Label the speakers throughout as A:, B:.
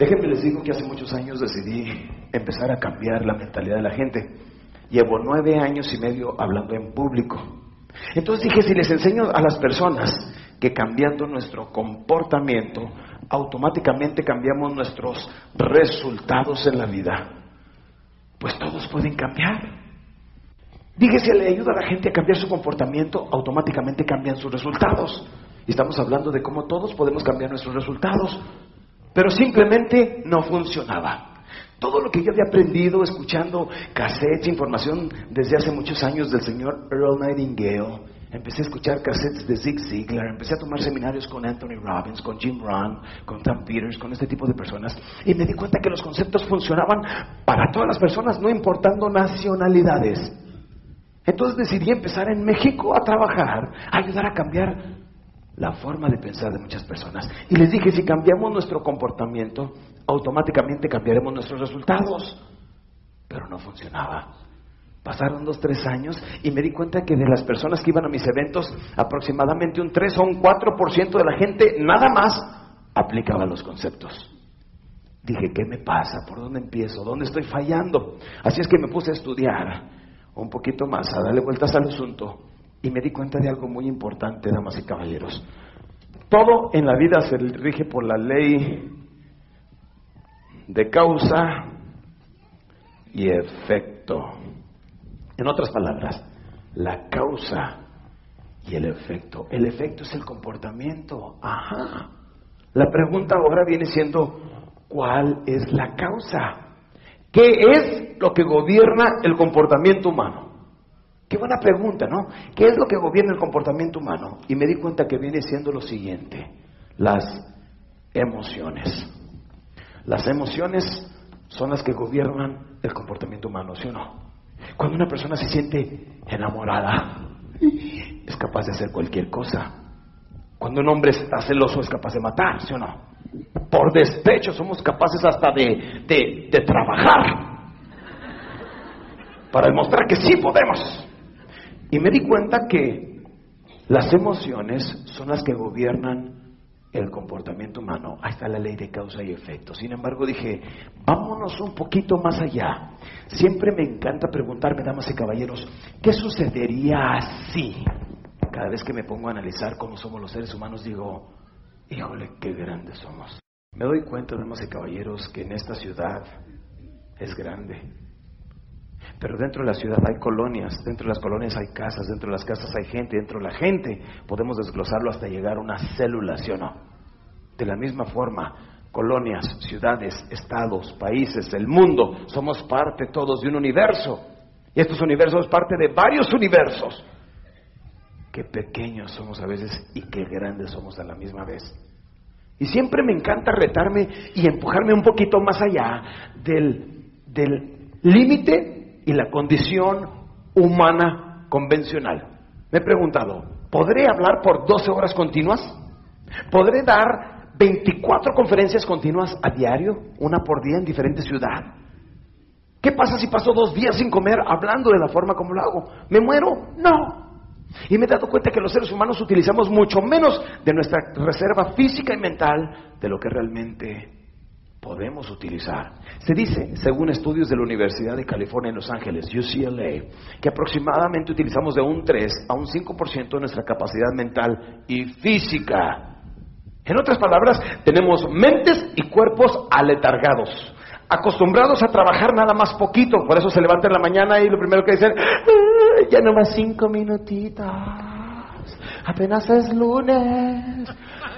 A: Déjenme les digo que hace muchos años decidí empezar a cambiar la mentalidad de la gente. Llevo nueve años y medio hablando en público. Entonces dije, si les enseño a las personas que cambiando nuestro comportamiento, automáticamente cambiamos nuestros resultados en la vida, pues todos pueden cambiar. Dije, si le ayuda a la gente a cambiar su comportamiento, automáticamente cambian sus resultados. Y estamos hablando de cómo todos podemos cambiar nuestros resultados. Pero simplemente no funcionaba. Todo lo que yo había aprendido escuchando cassettes, información desde hace muchos años del señor Earl Nightingale, empecé a escuchar cassettes de Zig Ziglar, empecé a tomar seminarios con Anthony Robbins, con Jim Rohn, con Tom Peters, con este tipo de personas, y me di cuenta que los conceptos funcionaban para todas las personas, no importando nacionalidades. Entonces decidí empezar en México a trabajar, a ayudar a cambiar la forma de pensar de muchas personas. Y les dije, si cambiamos nuestro comportamiento, automáticamente cambiaremos nuestros resultados. Pero no funcionaba. Pasaron dos, tres años y me di cuenta que de las personas que iban a mis eventos, aproximadamente un 3 o un 4% de la gente nada más aplicaba los conceptos. Dije, ¿qué me pasa? ¿Por dónde empiezo? ¿Dónde estoy fallando? Así es que me puse a estudiar un poquito más, a darle vueltas al asunto. Y me di cuenta de algo muy importante, damas y caballeros. Todo en la vida se rige por la ley de causa y efecto. En otras palabras, la causa y el efecto. El efecto es el comportamiento. Ajá. La pregunta ahora viene siendo, ¿cuál es la causa? ¿Qué es lo que gobierna el comportamiento humano? Qué buena pregunta, ¿no? ¿Qué es lo que gobierna el comportamiento humano? Y me di cuenta que viene siendo lo siguiente, las emociones. Las emociones son las que gobiernan el comportamiento humano, ¿sí o no? Cuando una persona se siente enamorada, es capaz de hacer cualquier cosa. Cuando un hombre está celoso, es capaz de matar, ¿sí o no? Por despecho somos capaces hasta de, de, de trabajar para demostrar que sí podemos. Y me di cuenta que las emociones son las que gobiernan el comportamiento humano. Ahí está la ley de causa y efecto. Sin embargo, dije, vámonos un poquito más allá. Siempre me encanta preguntarme, damas y caballeros, ¿qué sucedería así? Cada vez que me pongo a analizar cómo somos los seres humanos, digo, híjole, qué grandes somos. Me doy cuenta, damas y caballeros, que en esta ciudad es grande. Pero dentro de la ciudad hay colonias, dentro de las colonias hay casas, dentro de las casas hay gente, dentro de la gente podemos desglosarlo hasta llegar a una célula, ¿sí o no? De la misma forma, colonias, ciudades, estados, países, el mundo, somos parte todos de un universo. Y estos universos parte de varios universos. Qué pequeños somos a veces y qué grandes somos a la misma vez. Y siempre me encanta retarme y empujarme un poquito más allá del, del límite y la condición humana convencional. Me he preguntado, ¿podré hablar por 12 horas continuas? ¿Podré dar 24 conferencias continuas a diario, una por día en diferente ciudad. ¿Qué pasa si paso dos días sin comer hablando de la forma como lo hago? ¿Me muero? No. Y me he dado cuenta que los seres humanos utilizamos mucho menos de nuestra reserva física y mental de lo que realmente podemos utilizar. Se dice, según estudios de la Universidad de California en Los Ángeles, UCLA, que aproximadamente utilizamos de un 3 a un 5% de nuestra capacidad mental y física. En otras palabras, tenemos mentes y cuerpos aletargados, acostumbrados a trabajar nada más poquito, por eso se levantan en la mañana y lo primero que dicen, ya no más cinco minutitos, apenas es lunes,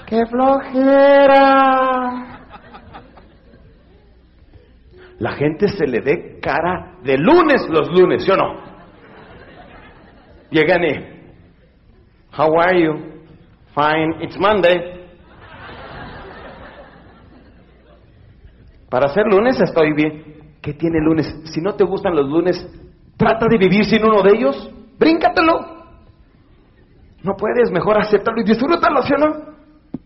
A: qué flojera. La gente se le ve cara de lunes los lunes, ¿sí o no? Llegan y, how are you? Fine, it's Monday. Para ser lunes estoy bien. ¿Qué tiene lunes? Si no te gustan los lunes, trata de vivir sin uno de ellos. Bríncatelo. No puedes, mejor acéptalo y disfrútalo, ¿sí o no?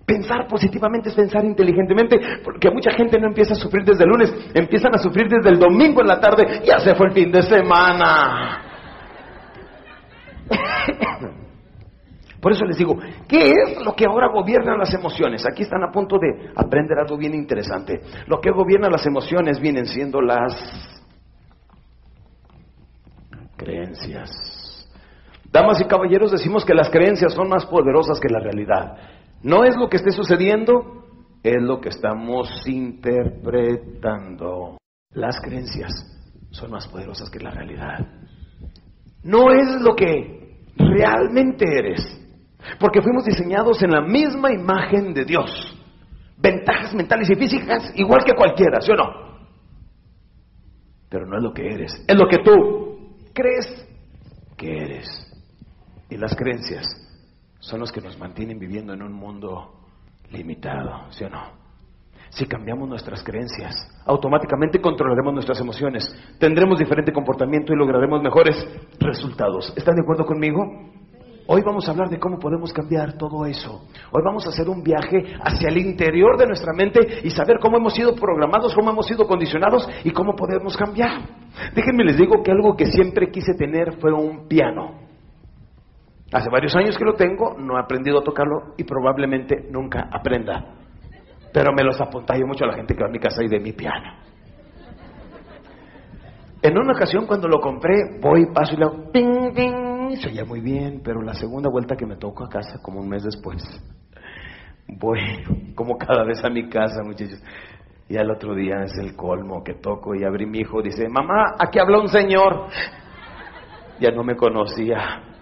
A: Pensar positivamente es pensar inteligentemente, porque mucha gente no empieza a sufrir desde el lunes, empiezan a sufrir desde el domingo en la tarde, ya se fue el fin de semana. Por eso les digo, ¿qué es lo que ahora gobierna las emociones? Aquí están a punto de aprender algo bien interesante. Lo que gobierna las emociones vienen siendo las creencias. Damas y caballeros, decimos que las creencias son más poderosas que la realidad. No es lo que esté sucediendo, es lo que estamos interpretando. Las creencias son más poderosas que la realidad. No es lo que realmente eres, porque fuimos diseñados en la misma imagen de Dios. Ventajas mentales y físicas igual que cualquiera, ¿sí o no? Pero no es lo que eres, es lo que tú crees que eres. Y las creencias son los que nos mantienen viviendo en un mundo limitado, ¿sí o no? Si cambiamos nuestras creencias, automáticamente controlaremos nuestras emociones, tendremos diferente comportamiento y lograremos mejores resultados. ¿Están de acuerdo conmigo? Hoy vamos a hablar de cómo podemos cambiar todo eso. Hoy vamos a hacer un viaje hacia el interior de nuestra mente y saber cómo hemos sido programados, cómo hemos sido condicionados y cómo podemos cambiar. Déjenme les digo que algo que siempre quise tener fue un piano. Hace varios años que lo tengo, no he aprendido a tocarlo y probablemente nunca aprenda. Pero me los apuntallo mucho a la gente que va a mi casa y de mi piano. En una ocasión cuando lo compré, voy, paso y le hago ping, ping, se oía muy bien, pero la segunda vuelta que me toco a casa, como un mes después, voy como cada vez a mi casa, muchachos. Y al otro día es el colmo que toco y abrí mi hijo, dice, mamá, aquí habla un señor. Ya no me conocía.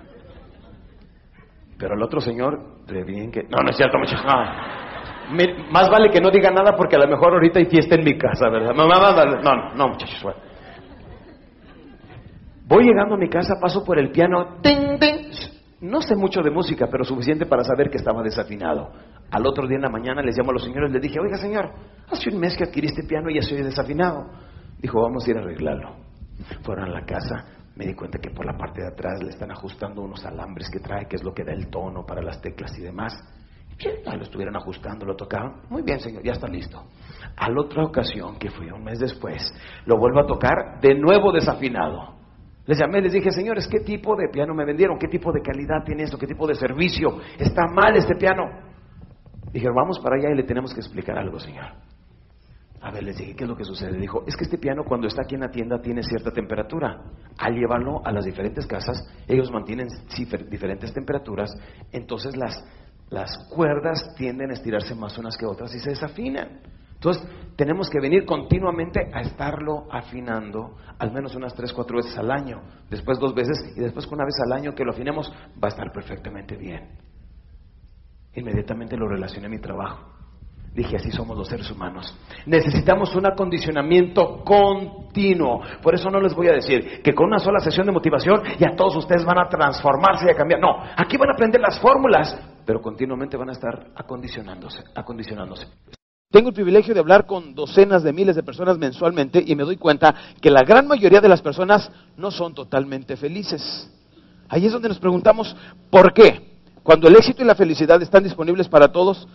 A: Pero el otro señor, de bien que... No, no es cierto, muchachos. Más vale que no diga nada porque a lo mejor ahorita hay fiesta en mi casa, ¿verdad? No, no, no, muchachos, bueno. Voy llegando a mi casa, paso por el piano, ting. no sé mucho de música, pero suficiente para saber que estaba desafinado. Al otro día en la mañana les llamo a los señores, les dije, oiga señor, hace un mes que adquirí este piano y ya soy desafinado. Dijo, vamos a ir a arreglarlo. Fueron a la casa, me di cuenta que por la parte de atrás le están ajustando unos alambres que trae, que es lo que da el tono para las teclas y demás. Lo estuvieron ajustando, lo tocaron. Muy bien, señor, ya está listo. A la otra ocasión, que fue un mes después, lo vuelvo a tocar, de nuevo desafinado. Les llamé, les dije, señores, ¿qué tipo de piano me vendieron? ¿Qué tipo de calidad tiene esto? ¿Qué tipo de servicio? Está mal este piano. Dijeron, vamos para allá y le tenemos que explicar algo, señor. A ver, les dije, ¿qué es lo que sucede? Dijo, es que este piano cuando está aquí en la tienda tiene cierta temperatura. Al llevarlo a las diferentes casas, ellos mantienen diferentes temperaturas, entonces las, las cuerdas tienden a estirarse más unas que otras y se desafinan. Entonces, tenemos que venir continuamente a estarlo afinando, al menos unas tres, cuatro veces al año, después dos veces y después una vez al año que lo afinemos va a estar perfectamente bien. Inmediatamente lo relacioné a mi trabajo. Dije, así somos los seres humanos. Necesitamos un acondicionamiento continuo. Por eso no les voy a decir que con una sola sesión de motivación ya todos ustedes van a transformarse y a cambiar. No, aquí van a aprender las fórmulas, pero continuamente van a estar acondicionándose, acondicionándose. Tengo el privilegio de hablar con docenas de miles de personas mensualmente y me doy cuenta que la gran mayoría de las personas no son totalmente felices. Ahí es donde nos preguntamos, ¿por qué? Cuando el éxito y la felicidad están disponibles para todos,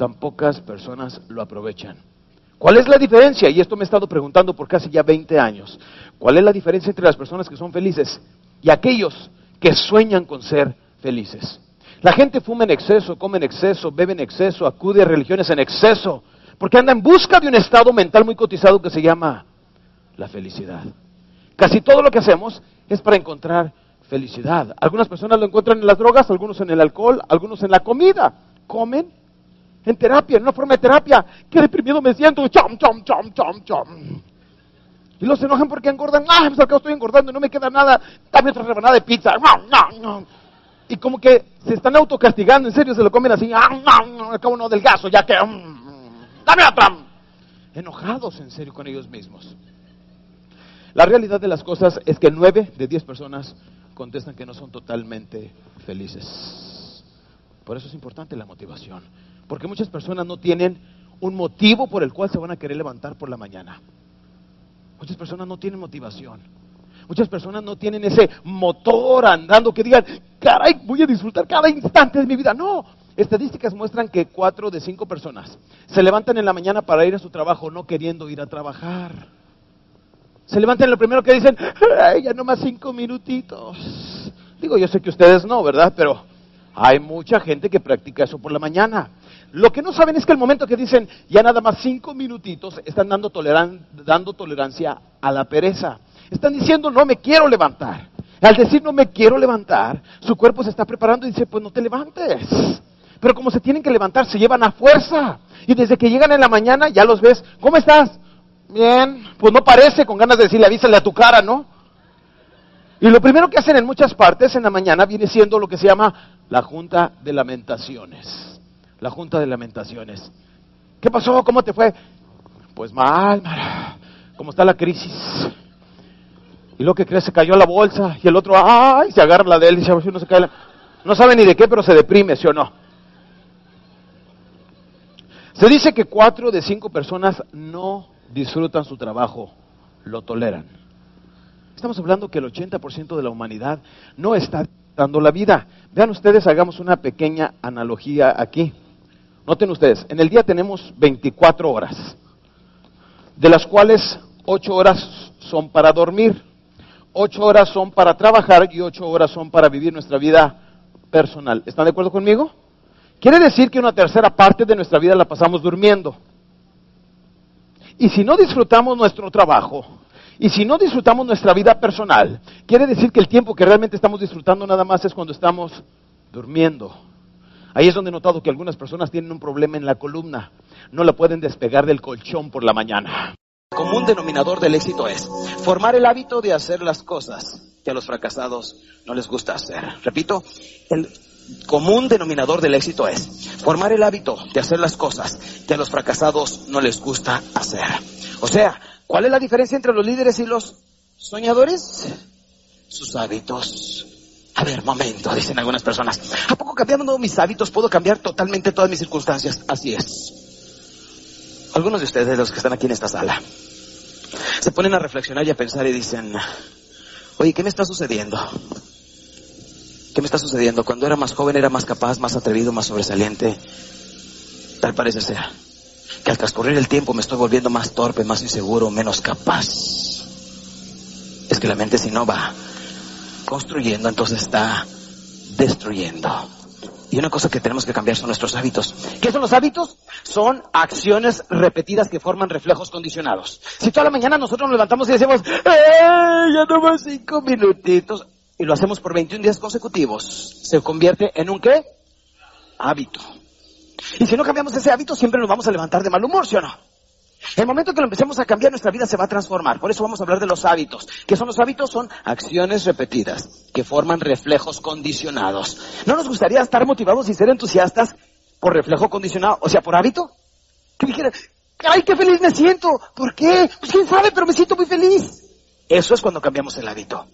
A: tan pocas personas lo aprovechan. ¿Cuál es la diferencia? Y esto me he estado preguntando por casi ya 20 años. ¿Cuál es la diferencia entre las personas que son felices y aquellos que sueñan con ser felices? La gente fuma en exceso, come en exceso, bebe en exceso, acude a religiones en exceso, porque anda en busca de un estado mental muy cotizado que se llama la felicidad. Casi todo lo que hacemos es para encontrar felicidad. Algunas personas lo encuentran en las drogas, algunos en el alcohol, algunos en la comida. Comen en terapia, en una forma de terapia. Qué deprimido me siento. Chom, chom, chom, chom, chom. Y los enojan porque engordan. Ah, pues acá estoy engordando y no me queda nada. Dame otra rebanada de pizza. Y como que se están autocastigando, en serio, se lo comen así. Acabo no delgazo, ya que. Mm, dame otra. Enojados, en serio, con ellos mismos. La realidad de las cosas es que nueve de diez personas contestan que no son totalmente felices. Por eso es importante la motivación. Porque muchas personas no tienen un motivo por el cual se van a querer levantar por la mañana. Muchas personas no tienen motivación. Muchas personas no tienen ese motor andando que digan, caray, voy a disfrutar cada instante de mi vida. No, estadísticas muestran que cuatro de cinco personas se levantan en la mañana para ir a su trabajo no queriendo ir a trabajar. Se levantan lo primero que dicen, ay, ya más cinco minutitos. Digo, yo sé que ustedes no, ¿verdad? Pero hay mucha gente que practica eso por la mañana. Lo que no saben es que el momento que dicen ya nada más cinco minutitos, están dando, dando tolerancia a la pereza. Están diciendo no me quiero levantar. Al decir no me quiero levantar, su cuerpo se está preparando y dice pues no te levantes. Pero como se tienen que levantar, se llevan a fuerza. Y desde que llegan en la mañana ya los ves, ¿cómo estás? Bien, pues no parece con ganas de decirle avísale a tu cara, ¿no? Y lo primero que hacen en muchas partes en la mañana viene siendo lo que se llama la Junta de Lamentaciones la Junta de Lamentaciones. ¿Qué pasó? ¿Cómo te fue? Pues mal, Mara. ¿Cómo está la crisis? Y lo que crees, se cayó la bolsa. Y el otro, ¡ay! Se agarra la de él y dice, no se cae No sabe ni de qué, pero se deprime, ¿sí o no? Se dice que cuatro de cinco personas no disfrutan su trabajo, lo toleran. Estamos hablando que el 80% de la humanidad no está dando la vida. Vean ustedes, hagamos una pequeña analogía aquí. Noten ustedes, en el día tenemos 24 horas, de las cuales 8 horas son para dormir, 8 horas son para trabajar y 8 horas son para vivir nuestra vida personal. ¿Están de acuerdo conmigo? Quiere decir que una tercera parte de nuestra vida la pasamos durmiendo. Y si no disfrutamos nuestro trabajo, y si no disfrutamos nuestra vida personal, quiere decir que el tiempo que realmente estamos disfrutando nada más es cuando estamos durmiendo. Ahí es donde he notado que algunas personas tienen un problema en la columna. No la pueden despegar del colchón por la mañana.
B: El común denominador del éxito es formar el hábito de hacer las cosas que a los fracasados no les gusta hacer. Repito, el común denominador del éxito es formar el hábito de hacer las cosas que a los fracasados no les gusta hacer. O sea, ¿cuál es la diferencia entre los líderes y los soñadores? Sus hábitos. A ver, momento, dicen algunas personas. ¿A poco cambiando mis hábitos puedo cambiar totalmente todas mis circunstancias? Así es. Algunos de ustedes, los que están aquí en esta sala, se ponen a reflexionar y a pensar y dicen, oye, ¿qué me está sucediendo? ¿Qué me está sucediendo? Cuando era más joven era más capaz, más atrevido, más sobresaliente. Tal parece ser. Que al transcurrir el tiempo me estoy volviendo más torpe, más inseguro, menos capaz. Es que la mente si no va construyendo, entonces está destruyendo. Y una cosa que tenemos que cambiar son nuestros hábitos. ¿Qué son los hábitos? Son acciones repetidas que forman reflejos condicionados. Si toda la mañana nosotros nos levantamos y decimos, ¡Eh, ya más cinco minutitos! Y lo hacemos por 21 días consecutivos, se convierte en un qué? Hábito. Y si no cambiamos ese hábito, siempre nos vamos a levantar de mal humor, ¿sí o no? El momento que lo empecemos a cambiar, nuestra vida se va a transformar. Por eso vamos a hablar de los hábitos. ¿Qué son los hábitos? Son acciones repetidas que forman reflejos condicionados. ¿No nos gustaría estar motivados y ser entusiastas por reflejo condicionado? O sea, por hábito. Que dijera, ¡ay, qué feliz me siento! ¿Por qué? Pues quién sabe, pero me siento muy feliz. Eso es cuando cambiamos el hábito.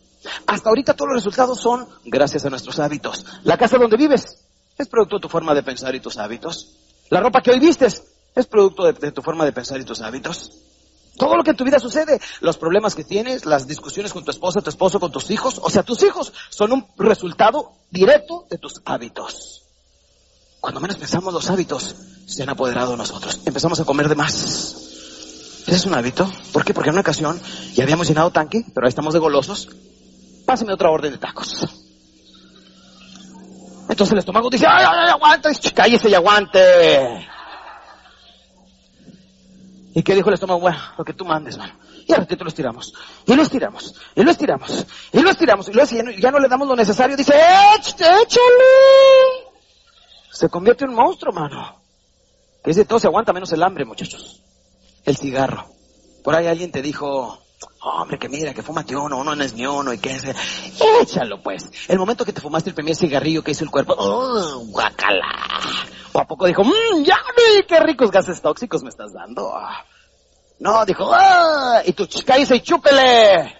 B: Hasta ahorita todos los resultados son gracias a nuestros hábitos. La casa donde vives es producto de tu forma de pensar y tus hábitos. La ropa que hoy vistes es producto de, tu forma de pensar y tus hábitos. Todo lo que en tu vida sucede, los problemas que tienes, las discusiones con tu esposa, tu esposo, con tus hijos, o sea, tus hijos son un resultado directo de tus hábitos.
A: cuando menos pensamos los hábitos se han apoderado de nosotros. Empezamos a comer de más. ¿Ese es un hábito? ¿Por qué? Porque en una ocasión ya habíamos llenado tanque, pero ahí estamos de golosos. Pásame otra orden de tacos. Entonces el estómago dice, ¡ay, ay, ay, aguante! ¡Cállese y aguante! ¿Y qué dijo el estómago? Bueno, lo que tú mandes, mano. Y a ratito lo estiramos. Y lo estiramos. Y lo estiramos. Y lo estiramos. Y luego ya no, ya no le damos lo necesario, dice, ¡échale! Se convierte en un monstruo, mano. Que de todo se aguanta menos el hambre, muchachos. El cigarro. Por ahí alguien te dijo, hombre, que mira, que fúmate uno, uno no es ni uno, y que es... Échalo, pues. El momento que te fumaste el primer cigarrillo que hizo el cuerpo, ¡oh, guacala! O a poco dijo, mmm, ya qué ricos gases tóxicos me estás dando. No, dijo, ¡ah! Y tú, cállese y chúpele.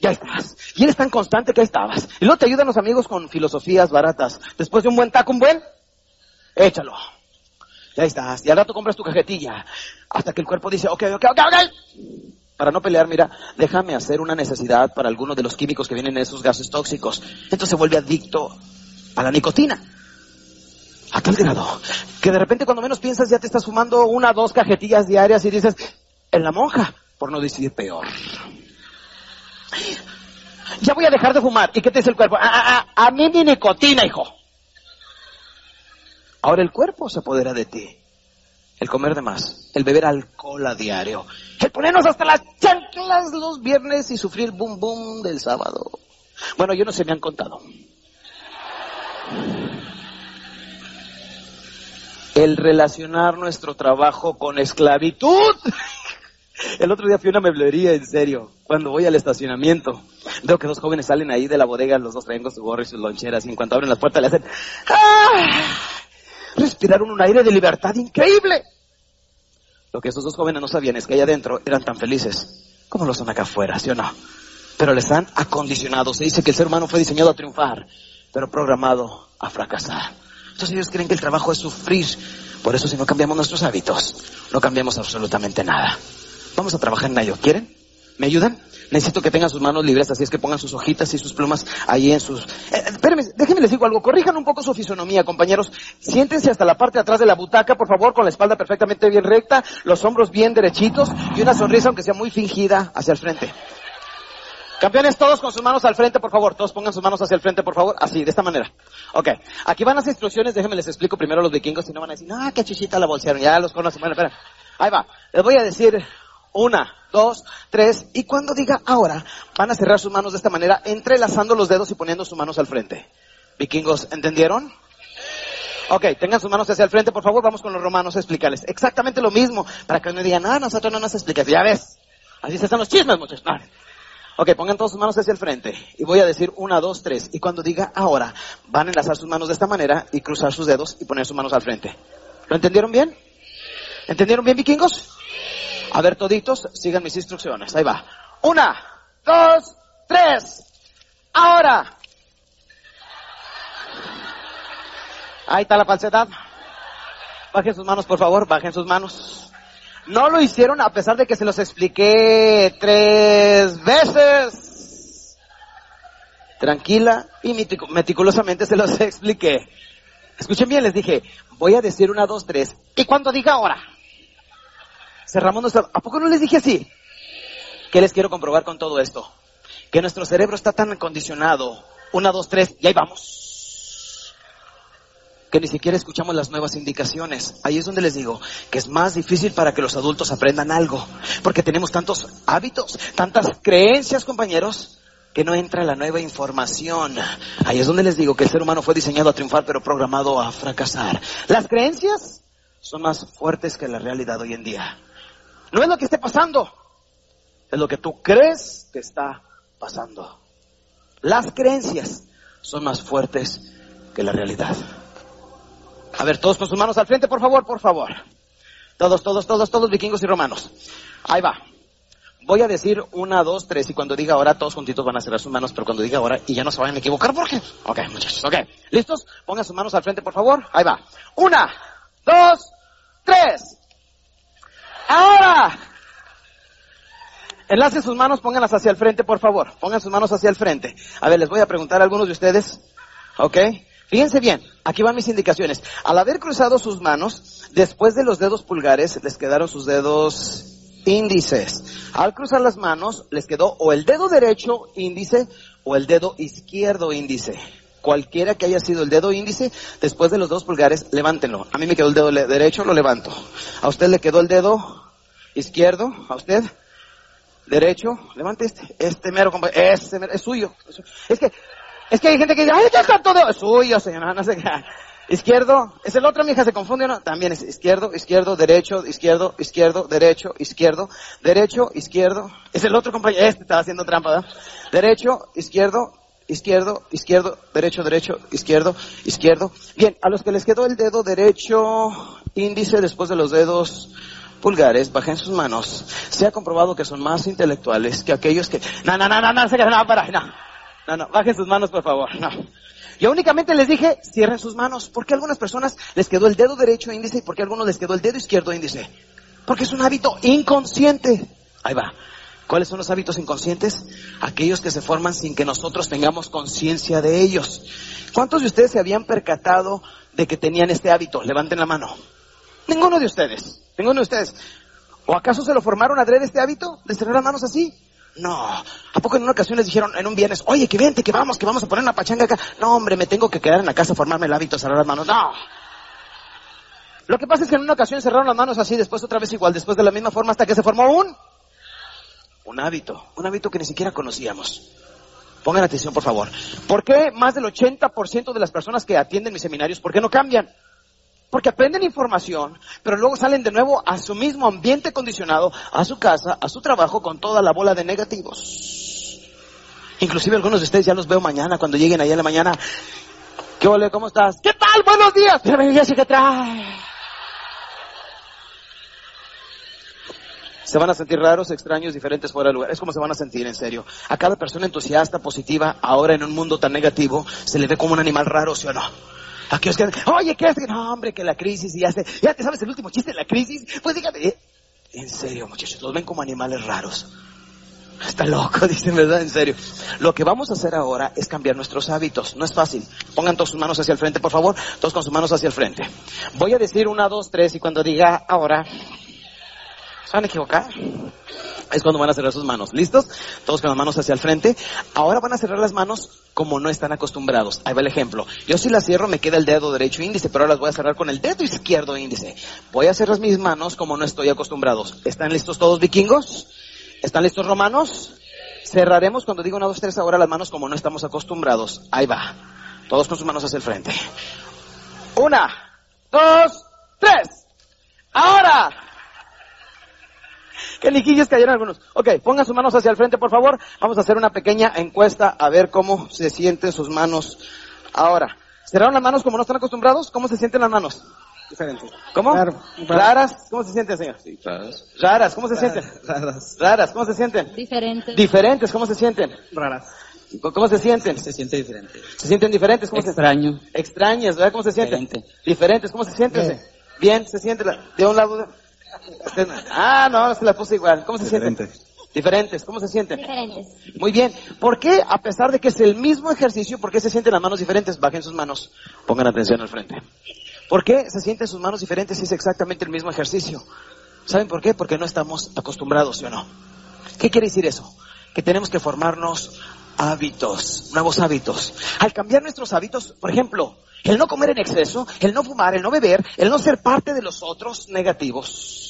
A: Ya estás. Y eres tan constante que ahí estabas. Y luego te ayudan los amigos con filosofías baratas. Después de un buen taco, un buen, échalo. Ya estás. Y al rato compras tu cajetilla. Hasta que el cuerpo dice, ok, ok, ok, ok. Para no pelear, mira, déjame hacer una necesidad para alguno de los químicos que vienen en esos gases tóxicos. Entonces se vuelve adicto a la nicotina. A tal grado que de repente cuando menos piensas ya te estás fumando una o dos cajetillas diarias y dices, en la monja, por no decir peor. Ya voy a dejar de fumar. ¿Y qué te dice el cuerpo? A, a, a, a mí mi nicotina, hijo. Ahora el cuerpo se apodera de ti. El comer de más, el beber alcohol a diario, el ponernos hasta las chanclas los viernes y sufrir boom boom del sábado. Bueno, yo no sé, me han contado. El relacionar nuestro trabajo con esclavitud. El otro día fui a una meblería, en serio, cuando voy al estacionamiento. Veo que dos jóvenes salen ahí de la bodega, los dos traen con su gorro y sus loncheras, y en cuanto abren las puertas le hacen... ¡Ah! Respiraron un aire de libertad increíble. Lo que esos dos jóvenes no sabían es que allá adentro eran tan felices como lo son acá afuera, ¿sí o no? Pero les han acondicionado. Se dice que el ser humano fue diseñado a triunfar, pero programado a fracasar. Entonces ellos creen que el trabajo es sufrir. Por eso si no cambiamos nuestros hábitos, no cambiamos absolutamente nada. Vamos a trabajar en ello. ¿Quieren? ¿Me ayudan? Necesito que tengan sus manos libres, así es que pongan sus hojitas y sus plumas ahí en sus... Eh, espérenme, déjenme les digo algo, corrijan un poco su fisonomía, compañeros. Siéntense hasta la parte de atrás de la butaca, por favor, con la espalda perfectamente bien recta, los hombros bien derechitos y una sonrisa, aunque sea muy fingida, hacia el frente. Campeones, todos con sus manos al frente, por favor. Todos pongan sus manos hacia el frente, por favor. Así, de esta manera. Ok. Aquí van las instrucciones. Déjenme les explico primero a los vikingos. Si no van a decir, ah, qué chichita la bolsearon. Ya los conocen. Bueno, espera. Ahí va. Les voy a decir una, dos, tres. Y cuando diga ahora, van a cerrar sus manos de esta manera, entrelazando los dedos y poniendo sus manos al frente. Vikingos, ¿entendieron? Ok, tengan sus manos hacia el frente, por favor. Vamos con los romanos a explicarles exactamente lo mismo. Para que no digan, ah, nosotros no nos explicas. Ya ves. Así se están los chismes, muchachos. Ok, pongan todas sus manos hacia el frente. Y voy a decir una, dos, tres. Y cuando diga ahora, van a enlazar sus manos de esta manera y cruzar sus dedos y poner sus manos al frente. ¿Lo entendieron bien? ¿Entendieron bien, vikingos? A ver, toditos, sigan mis instrucciones. Ahí va. Una, dos, tres. Ahora. Ahí está la falsedad. Bajen sus manos, por favor, bajen sus manos. No lo hicieron a pesar de que se los expliqué tres veces. Tranquila y meticulosamente se los expliqué. Escuchen bien, les dije, voy a decir una, dos, tres. Y cuando diga ahora, cerramos. ¿A poco no les dije así? ¿Qué les quiero comprobar con todo esto? Que nuestro cerebro está tan acondicionado. Una, dos, tres, y ahí vamos que ni siquiera escuchamos las nuevas indicaciones. Ahí es donde les digo que es más difícil para que los adultos aprendan algo, porque tenemos tantos hábitos, tantas creencias, compañeros, que no entra la nueva información. Ahí es donde les digo que el ser humano fue diseñado a triunfar, pero programado a fracasar. Las creencias son más fuertes que la realidad hoy en día. No es lo que esté pasando, es lo que tú crees que está pasando. Las creencias son más fuertes que la realidad. A ver, todos con sus manos al frente, por favor, por favor. Todos, todos, todos, todos vikingos y romanos. Ahí va. Voy a decir una, dos, tres, y cuando diga ahora, todos juntitos van a cerrar sus manos, pero cuando diga ahora, y ya no se vayan a equivocar, ¿por qué? Ok, muchachos, ok. ¿Listos? Pongan sus manos al frente, por favor. Ahí va. Una, dos, tres. Ahora. Enlacen sus manos, pónganlas hacia el frente, por favor. Pongan sus manos hacia el frente. A ver, les voy a preguntar a algunos de ustedes. ¿Ok? Fíjense bien, aquí van mis indicaciones. Al haber cruzado sus manos, después de los dedos pulgares, les quedaron sus dedos índices. Al cruzar las manos, les quedó o el dedo derecho índice o el dedo izquierdo índice. Cualquiera que haya sido el dedo índice, después de los dos pulgares, levántenlo. A mí me quedó el dedo derecho, lo levanto. A usted le quedó el dedo izquierdo, a usted derecho, levante este, este mero, este mero, es suyo. Es que, es que hay gente que dice, ay, ya está todo, es suyo, señora, no sé qué. Izquierdo, es el otro, mi hija se confunde, ¿no? También es izquierdo, izquierdo, derecho, izquierdo, izquierdo, derecho, izquierdo, derecho, izquierdo. Es el otro compañero, este estaba haciendo trampa, ¿verdad? Derecho, izquierdo, izquierdo, izquierdo, derecho, derecho, izquierdo, izquierdo. Bien, a los que les quedó el dedo derecho índice después de los dedos pulgares, bajen sus manos. Se ha comprobado que son más intelectuales que aquellos que, no, no, no, no, no, no, para, no, no, no, bajen sus manos por favor, no. Yo únicamente les dije, cierren sus manos. porque algunas personas les quedó el dedo derecho índice y por qué a algunos les quedó el dedo izquierdo índice? Porque es un hábito inconsciente. Ahí va. ¿Cuáles son los hábitos inconscientes? Aquellos que se forman sin que nosotros tengamos conciencia de ellos. ¿Cuántos de ustedes se habían percatado de que tenían este hábito? Levanten la mano. Ninguno de ustedes. Ninguno de ustedes. ¿O acaso se lo formaron adrede este hábito de cerrar las manos así? No. ¿A poco en una ocasión les dijeron en un viernes, oye, que vente, que vamos, que vamos a poner una pachanga acá? No, hombre, me tengo que quedar en la casa a formarme el hábito de cerrar las manos. No. Lo que pasa es que en una ocasión cerraron las manos así, después otra vez igual, después de la misma forma hasta que se formó un, un hábito, un hábito que ni siquiera conocíamos. Pongan atención, por favor. ¿Por qué más del 80% de las personas que atienden mis seminarios, por qué no cambian? Porque aprenden información, pero luego salen de nuevo a su mismo ambiente condicionado, a su casa, a su trabajo, con toda la bola de negativos. Inclusive algunos de ustedes ya los veo mañana, cuando lleguen ahí en la mañana. ¿Qué ole? ¿Cómo estás? ¿Qué tal? Buenos días. Se van a sentir raros, extraños, diferentes fuera de lugar. Es como se van a sentir, en serio. A cada persona entusiasta, positiva, ahora en un mundo tan negativo, se le ve como un animal raro, ¿sí o no? Aquellos que oye, ¿qué es? No, hombre, que la crisis y ya, se, ya te sabes el último chiste de la crisis. Pues dígame, en serio, muchachos, los ven como animales raros. Está loco, dicen, ¿verdad? En serio. Lo que vamos a hacer ahora es cambiar nuestros hábitos. No es fácil. Pongan todas sus manos hacia el frente, por favor. Todos con sus manos hacia el frente. Voy a decir una, dos, tres y cuando diga ahora, ¿se van a equivocar? es cuando van a cerrar sus manos. ¿Listos? Todos con las manos hacia el frente. Ahora van a cerrar las manos como no están acostumbrados. Ahí va el ejemplo. Yo si las cierro me queda el dedo derecho índice, pero ahora las voy a cerrar con el dedo izquierdo índice. Voy a cerrar mis manos como no estoy acostumbrados. ¿Están listos todos vikingos? ¿Están listos romanos? Cerraremos cuando digo una, dos, tres ahora las manos como no estamos acostumbrados. Ahí va. Todos con sus manos hacia el frente. Una, dos, tres. Ahora. Que liquillos cayeron algunos. Ok, pongan sus manos hacia el frente, por favor. Vamos a hacer una pequeña encuesta a ver cómo se sienten sus manos ahora. ¿Cerraron las manos como no están acostumbrados? ¿Cómo se sienten las manos? Diferentes. ¿Cómo? ¿Raras? ¿Cómo se sienten, señor? Sí, raras. ¿Raras? ¿Cómo se sienten? Raras. ¿Raras? ¿Cómo se sienten?
C: Diferentes.
A: ¿Diferentes? ¿Cómo se sienten?
B: Raras.
A: ¿Cómo se sienten?
B: Se siente diferente.
A: ¿Se sienten diferentes? ¿Cómo
B: Extraño.
A: Se... Extrañas, ¿verdad? ¿Cómo se sienten?
B: Diferente.
A: Diferentes. ¿Cómo se sienten? Bien, Bien se siente de un lado. Ah, no, se la puse igual. ¿Cómo se
B: Diferentes.
A: sienten? Diferentes. ¿Cómo se sienten?
C: Diferentes.
A: Muy bien. ¿Por qué, a pesar de que es el mismo ejercicio, por qué se sienten las manos diferentes? Bajen sus manos. Pongan atención al frente. ¿Por qué se sienten sus manos diferentes si es exactamente el mismo ejercicio? ¿Saben por qué? Porque no estamos acostumbrados, ¿sí o no? ¿Qué quiere decir eso? Que tenemos que formarnos hábitos, nuevos hábitos. Al cambiar nuestros hábitos, por ejemplo, el no comer en exceso, el no fumar, el no beber, el no ser parte de los otros negativos,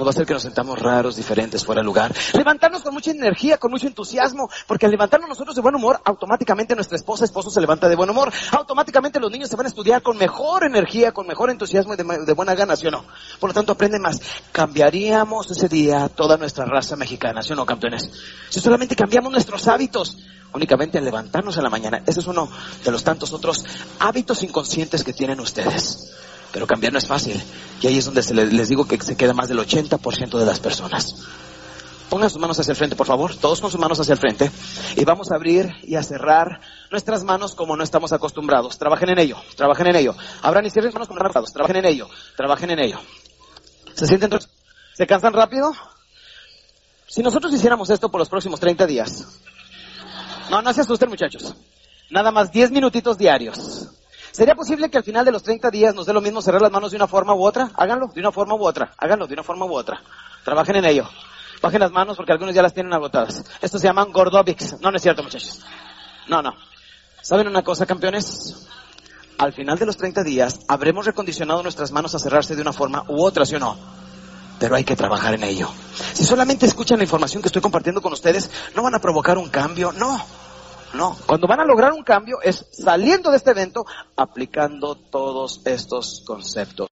A: va a hacer que nos sentamos raros, diferentes, fuera de lugar. Levantarnos con mucha energía, con mucho entusiasmo, porque al levantarnos nosotros de buen humor, automáticamente nuestra esposa, esposo se levanta de buen humor. Automáticamente los niños se van a estudiar con mejor energía, con mejor entusiasmo y de, de buena gana, ¿sí o no? Por lo tanto, aprenden más. Cambiaríamos ese día toda nuestra raza mexicana, ¿sí o no, campeones? Si solamente cambiamos nuestros hábitos, únicamente al levantarnos en la mañana. Ese es uno de los tantos otros hábitos inconscientes que tienen ustedes. Pero cambiar no es fácil. Y ahí es donde se les, les digo que se queda más del 80% de las personas. Pongan sus manos hacia el frente, por favor. Todos con sus manos hacia el frente. Y vamos a abrir y a cerrar nuestras manos como no estamos acostumbrados. Trabajen en ello. Trabajen en ello. Abran y cierren manos como no acostumbrados. Trabajen en ello. Trabajen en ello. ¿Se sienten? ¿Se cansan rápido? Si nosotros hiciéramos esto por los próximos 30 días. No, no se asusten, muchachos.
B: Nada más 10 minutitos diarios. ¿Sería posible que al final de los 30 días nos dé lo mismo cerrar las manos de una forma u otra? Háganlo de una forma u otra. Háganlo de una forma u otra. Trabajen en ello. Bajen las manos porque algunos ya las tienen agotadas. Estos se llaman gordobics. No, no es cierto, muchachos. No, no. ¿Saben una cosa, campeones? Al final de los 30 días habremos recondicionado nuestras manos a cerrarse de una forma u otra, ¿sí o no? Pero hay que trabajar en ello. Si solamente escuchan la información que estoy compartiendo con ustedes, no van a provocar un cambio, no. No, cuando van a lograr un cambio es saliendo de este evento aplicando todos estos conceptos.